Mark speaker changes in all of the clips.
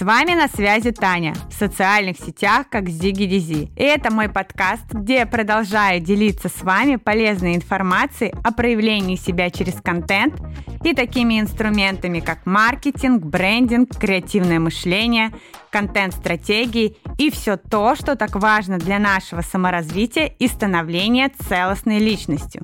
Speaker 1: С вами на связи Таня в социальных сетях как Зиги Дизи. И это мой подкаст, где я продолжаю делиться с вами полезной информацией о проявлении себя через контент и такими инструментами, как маркетинг, брендинг, креативное мышление, контент-стратегии и все то, что так важно для нашего саморазвития и становления целостной личностью.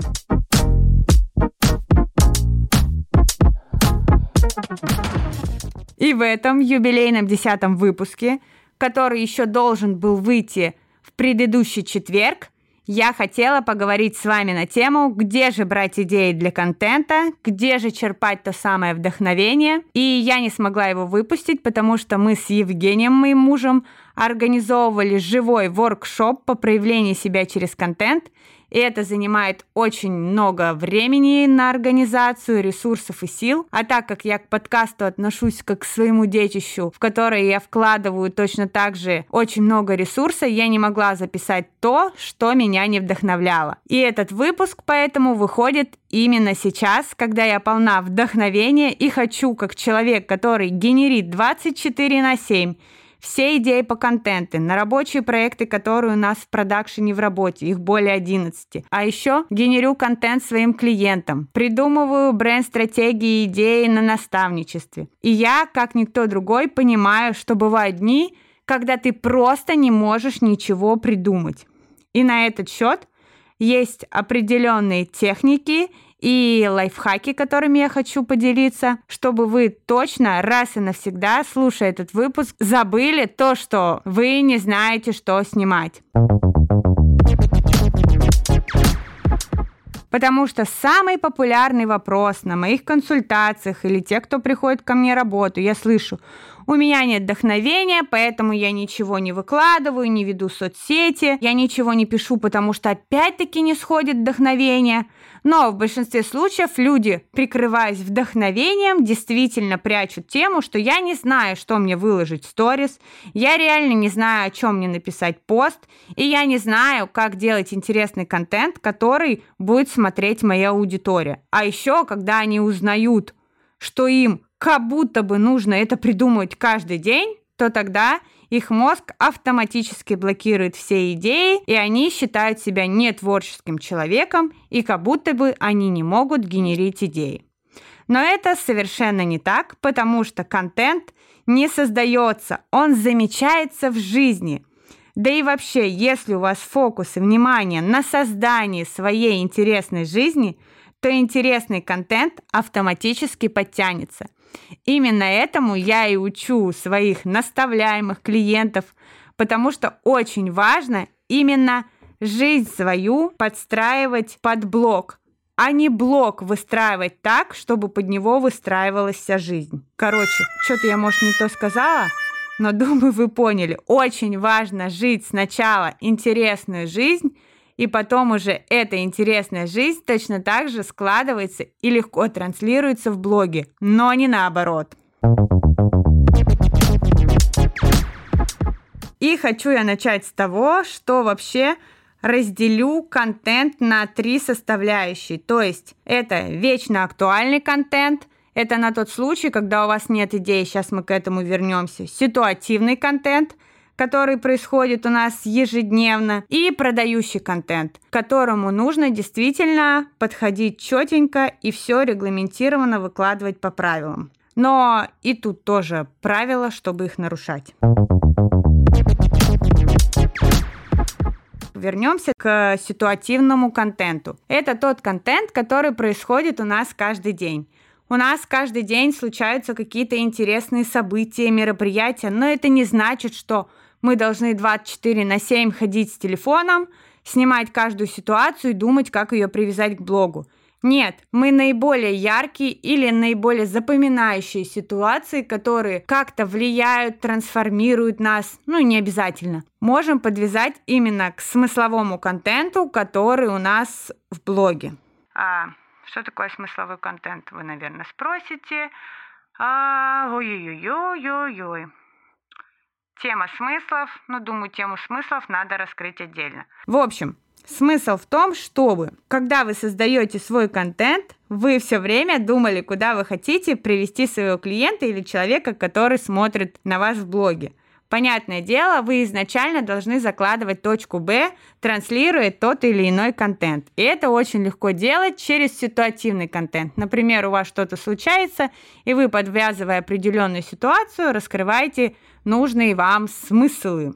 Speaker 1: И в этом юбилейном десятом выпуске, который еще должен был выйти в предыдущий четверг, я хотела поговорить с вами на тему, где же брать идеи для контента, где же черпать то самое вдохновение. И я не смогла его выпустить, потому что мы с Евгением, моим мужем, организовывали живой воркшоп по проявлению себя через контент – и это занимает очень много времени на организацию, ресурсов и сил. А так как я к подкасту отношусь как к своему детищу, в которое я вкладываю точно так же очень много ресурсов, я не могла записать то, что меня не вдохновляло. И этот выпуск поэтому выходит именно сейчас, когда я полна вдохновения и хочу, как человек, который генерит 24 на 7, все идеи по контенту, на рабочие проекты, которые у нас в продакшене в работе, их более 11. А еще генерю контент своим клиентам, придумываю бренд-стратегии и идеи на наставничестве. И я, как никто другой, понимаю, что бывают дни, когда ты просто не можешь ничего придумать. И на этот счет есть определенные техники и лайфхаки, которыми я хочу поделиться, чтобы вы точно раз и навсегда, слушая этот выпуск, забыли то, что вы не знаете, что снимать. Потому что самый популярный вопрос на моих консультациях или те, кто приходит ко мне работу, я слышу, у меня нет вдохновения, поэтому я ничего не выкладываю, не веду соцсети, я ничего не пишу, потому что опять-таки не сходит вдохновение. Но в большинстве случаев люди, прикрываясь вдохновением, действительно прячут тему, что я не знаю, что мне выложить в сторис, я реально не знаю, о чем мне написать пост, и я не знаю, как делать интересный контент, который будет смотреть моя аудитория. А еще, когда они узнают, что им как будто бы нужно это придумывать каждый день, то тогда их мозг автоматически блокирует все идеи, и они считают себя нетворческим человеком, и как будто бы они не могут генерить идеи. Но это совершенно не так, потому что контент не создается, он замечается в жизни. Да и вообще, если у вас фокус и внимание на создании своей интересной жизни, то интересный контент автоматически подтянется. Именно этому я и учу своих наставляемых клиентов, потому что очень важно именно жизнь свою подстраивать под блок, а не блок выстраивать так, чтобы под него выстраивалась вся жизнь. Короче, что-то я, может, не то сказала, но думаю, вы поняли. Очень важно жить сначала интересную жизнь, и потом уже эта интересная жизнь точно так же складывается и легко транслируется в блоге, но не наоборот. И хочу я начать с того, что вообще разделю контент на три составляющие. То есть это вечно актуальный контент, это на тот случай, когда у вас нет идей, сейчас мы к этому вернемся. Ситуативный контент – который происходит у нас ежедневно, и продающий контент, к которому нужно действительно подходить четенько и все регламентированно выкладывать по правилам. Но и тут тоже правила, чтобы их нарушать. Вернемся к ситуативному контенту. Это тот контент, который происходит у нас каждый день. У нас каждый день случаются какие-то интересные события, мероприятия, но это не значит, что мы должны 24 на 7 ходить с телефоном, снимать каждую ситуацию и думать, как ее привязать к блогу. Нет, мы наиболее яркие или наиболее запоминающие ситуации, которые как-то влияют, трансформируют нас, ну не обязательно, можем подвязать именно к смысловому контенту, который у нас в блоге. А что такое смысловой контент, вы, наверное, спросите. А, ой-ой-ой-ой-ой. Тема смыслов, ну, думаю, тему смыслов надо раскрыть отдельно. В общем, Смысл в том, чтобы, когда вы создаете свой контент, вы все время думали, куда вы хотите привести своего клиента или человека, который смотрит на вас в блоге. Понятное дело, вы изначально должны закладывать точку Б, транслируя тот или иной контент. И это очень легко делать через ситуативный контент. Например, у вас что-то случается, и вы, подвязывая определенную ситуацию, раскрываете нужные вам смыслы.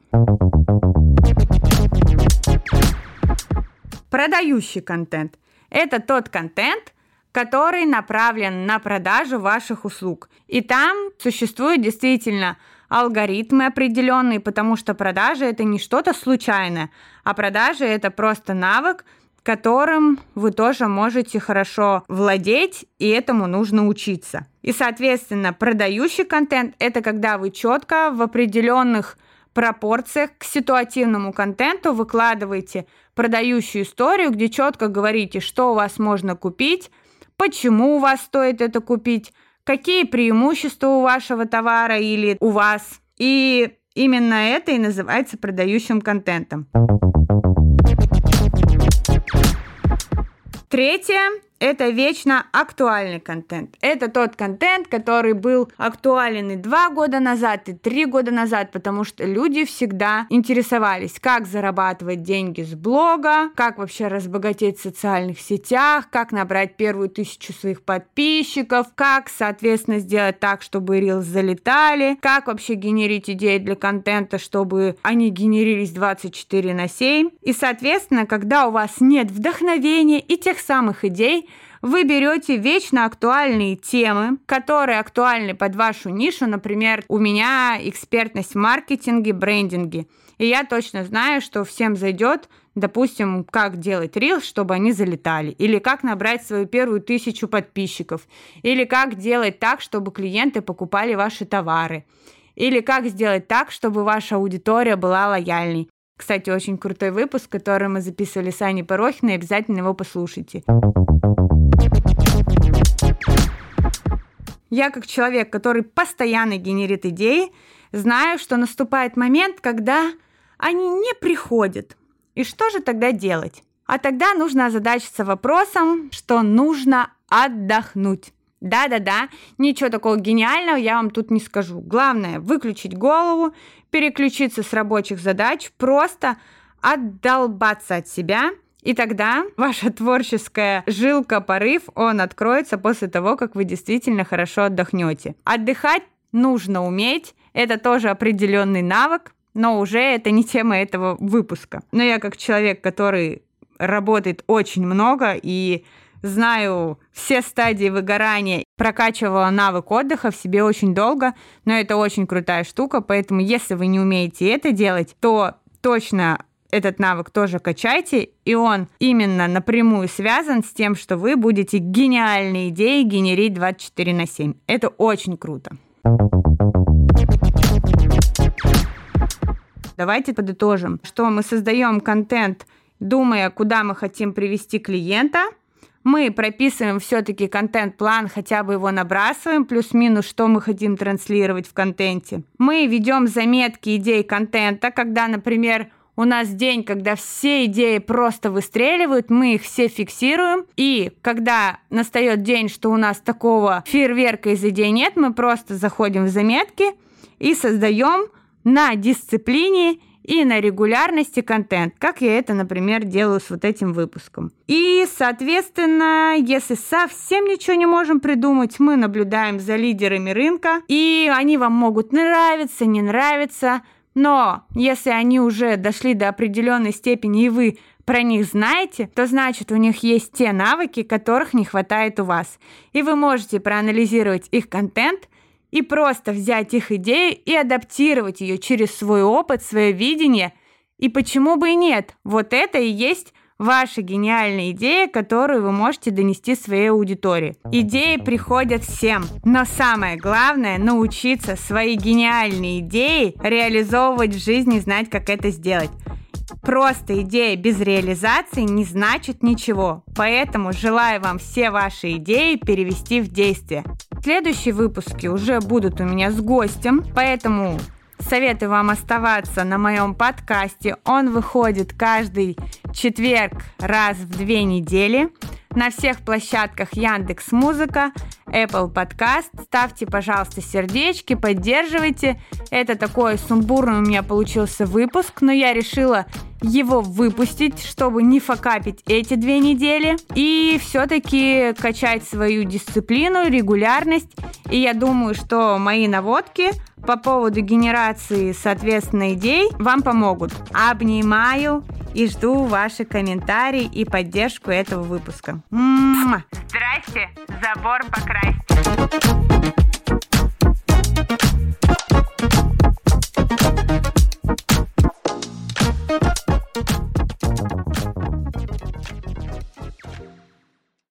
Speaker 1: Продающий контент – это тот контент, который направлен на продажу ваших услуг. И там существуют действительно алгоритмы определенные, потому что продажа это не что-то случайное, а продажа это просто навык, которым вы тоже можете хорошо владеть, и этому нужно учиться. И, соответственно, продающий контент – это когда вы четко в определенных пропорциях к ситуативному контенту выкладываете продающую историю, где четко говорите, что у вас можно купить, почему у вас стоит это купить, какие преимущества у вашего товара или у вас. И именно это и называется продающим контентом. Третье это вечно актуальный контент. Это тот контент, который был актуален и два года назад, и три года назад, потому что люди всегда интересовались, как зарабатывать деньги с блога, как вообще разбогатеть в социальных сетях, как набрать первую тысячу своих подписчиков, как, соответственно, сделать так, чтобы Reels залетали, как вообще генерить идеи для контента, чтобы они генерились 24 на 7. И, соответственно, когда у вас нет вдохновения и тех самых идей, вы берете вечно актуальные темы, которые актуальны под вашу нишу. Например, у меня экспертность в маркетинге, брендинге. И я точно знаю, что всем зайдет, допустим, как делать рил, чтобы они залетали, или как набрать свою первую тысячу подписчиков, или как делать так, чтобы клиенты покупали ваши товары, или как сделать так, чтобы ваша аудитория была лояльной. Кстати, очень крутой выпуск, который мы записывали с Аней Порохиной, обязательно его послушайте. Я как человек, который постоянно генерит идеи, знаю, что наступает момент, когда они не приходят. И что же тогда делать? А тогда нужно озадачиться вопросом, что нужно отдохнуть. Да-да-да, ничего такого гениального я вам тут не скажу. Главное выключить голову, переключиться с рабочих задач, просто отдолбаться от себя – и тогда ваша творческая жилка, порыв, он откроется после того, как вы действительно хорошо отдохнете. Отдыхать нужно уметь, это тоже определенный навык, но уже это не тема этого выпуска. Но я как человек, который работает очень много и знаю все стадии выгорания, прокачивала навык отдыха в себе очень долго, но это очень крутая штука, поэтому если вы не умеете это делать, то точно этот навык тоже качайте, и он именно напрямую связан с тем, что вы будете гениальные идеи генерить 24 на 7. Это очень круто. Давайте подытожим, что мы создаем контент, думая, куда мы хотим привести клиента. Мы прописываем все-таки контент-план, хотя бы его набрасываем, плюс-минус, что мы хотим транслировать в контенте. Мы ведем заметки идей контента, когда, например, у нас день, когда все идеи просто выстреливают, мы их все фиксируем, и когда настает день, что у нас такого фейерверка из идей нет, мы просто заходим в заметки и создаем на дисциплине и на регулярности контент, как я это, например, делаю с вот этим выпуском. И, соответственно, если совсем ничего не можем придумать, мы наблюдаем за лидерами рынка, и они вам могут нравиться, не нравиться, но если они уже дошли до определенной степени, и вы про них знаете, то значит у них есть те навыки, которых не хватает у вас. И вы можете проанализировать их контент и просто взять их идею и адаптировать ее через свой опыт, свое видение. И почему бы и нет? Вот это и есть ваша гениальная идея, которую вы можете донести своей аудитории. Идеи приходят всем, но самое главное научиться свои гениальные идеи реализовывать в жизни знать, как это сделать. Просто идея без реализации не значит ничего. Поэтому желаю вам все ваши идеи перевести в действие. Следующие выпуски уже будут у меня с гостем, поэтому Советую вам оставаться на моем подкасте. Он выходит каждый четверг раз в две недели на всех площадках Яндекс Музыка, Apple Podcast. Ставьте, пожалуйста, сердечки, поддерживайте. Это такой сумбурный у меня получился выпуск, но я решила его выпустить, чтобы не факапить эти две недели и все-таки качать свою дисциплину, регулярность. И я думаю, что мои наводки по поводу генерации, соответственно, идей вам помогут. Обнимаю и жду ваши комментарии и поддержку этого выпуска. Здрасте, забор покрасьте.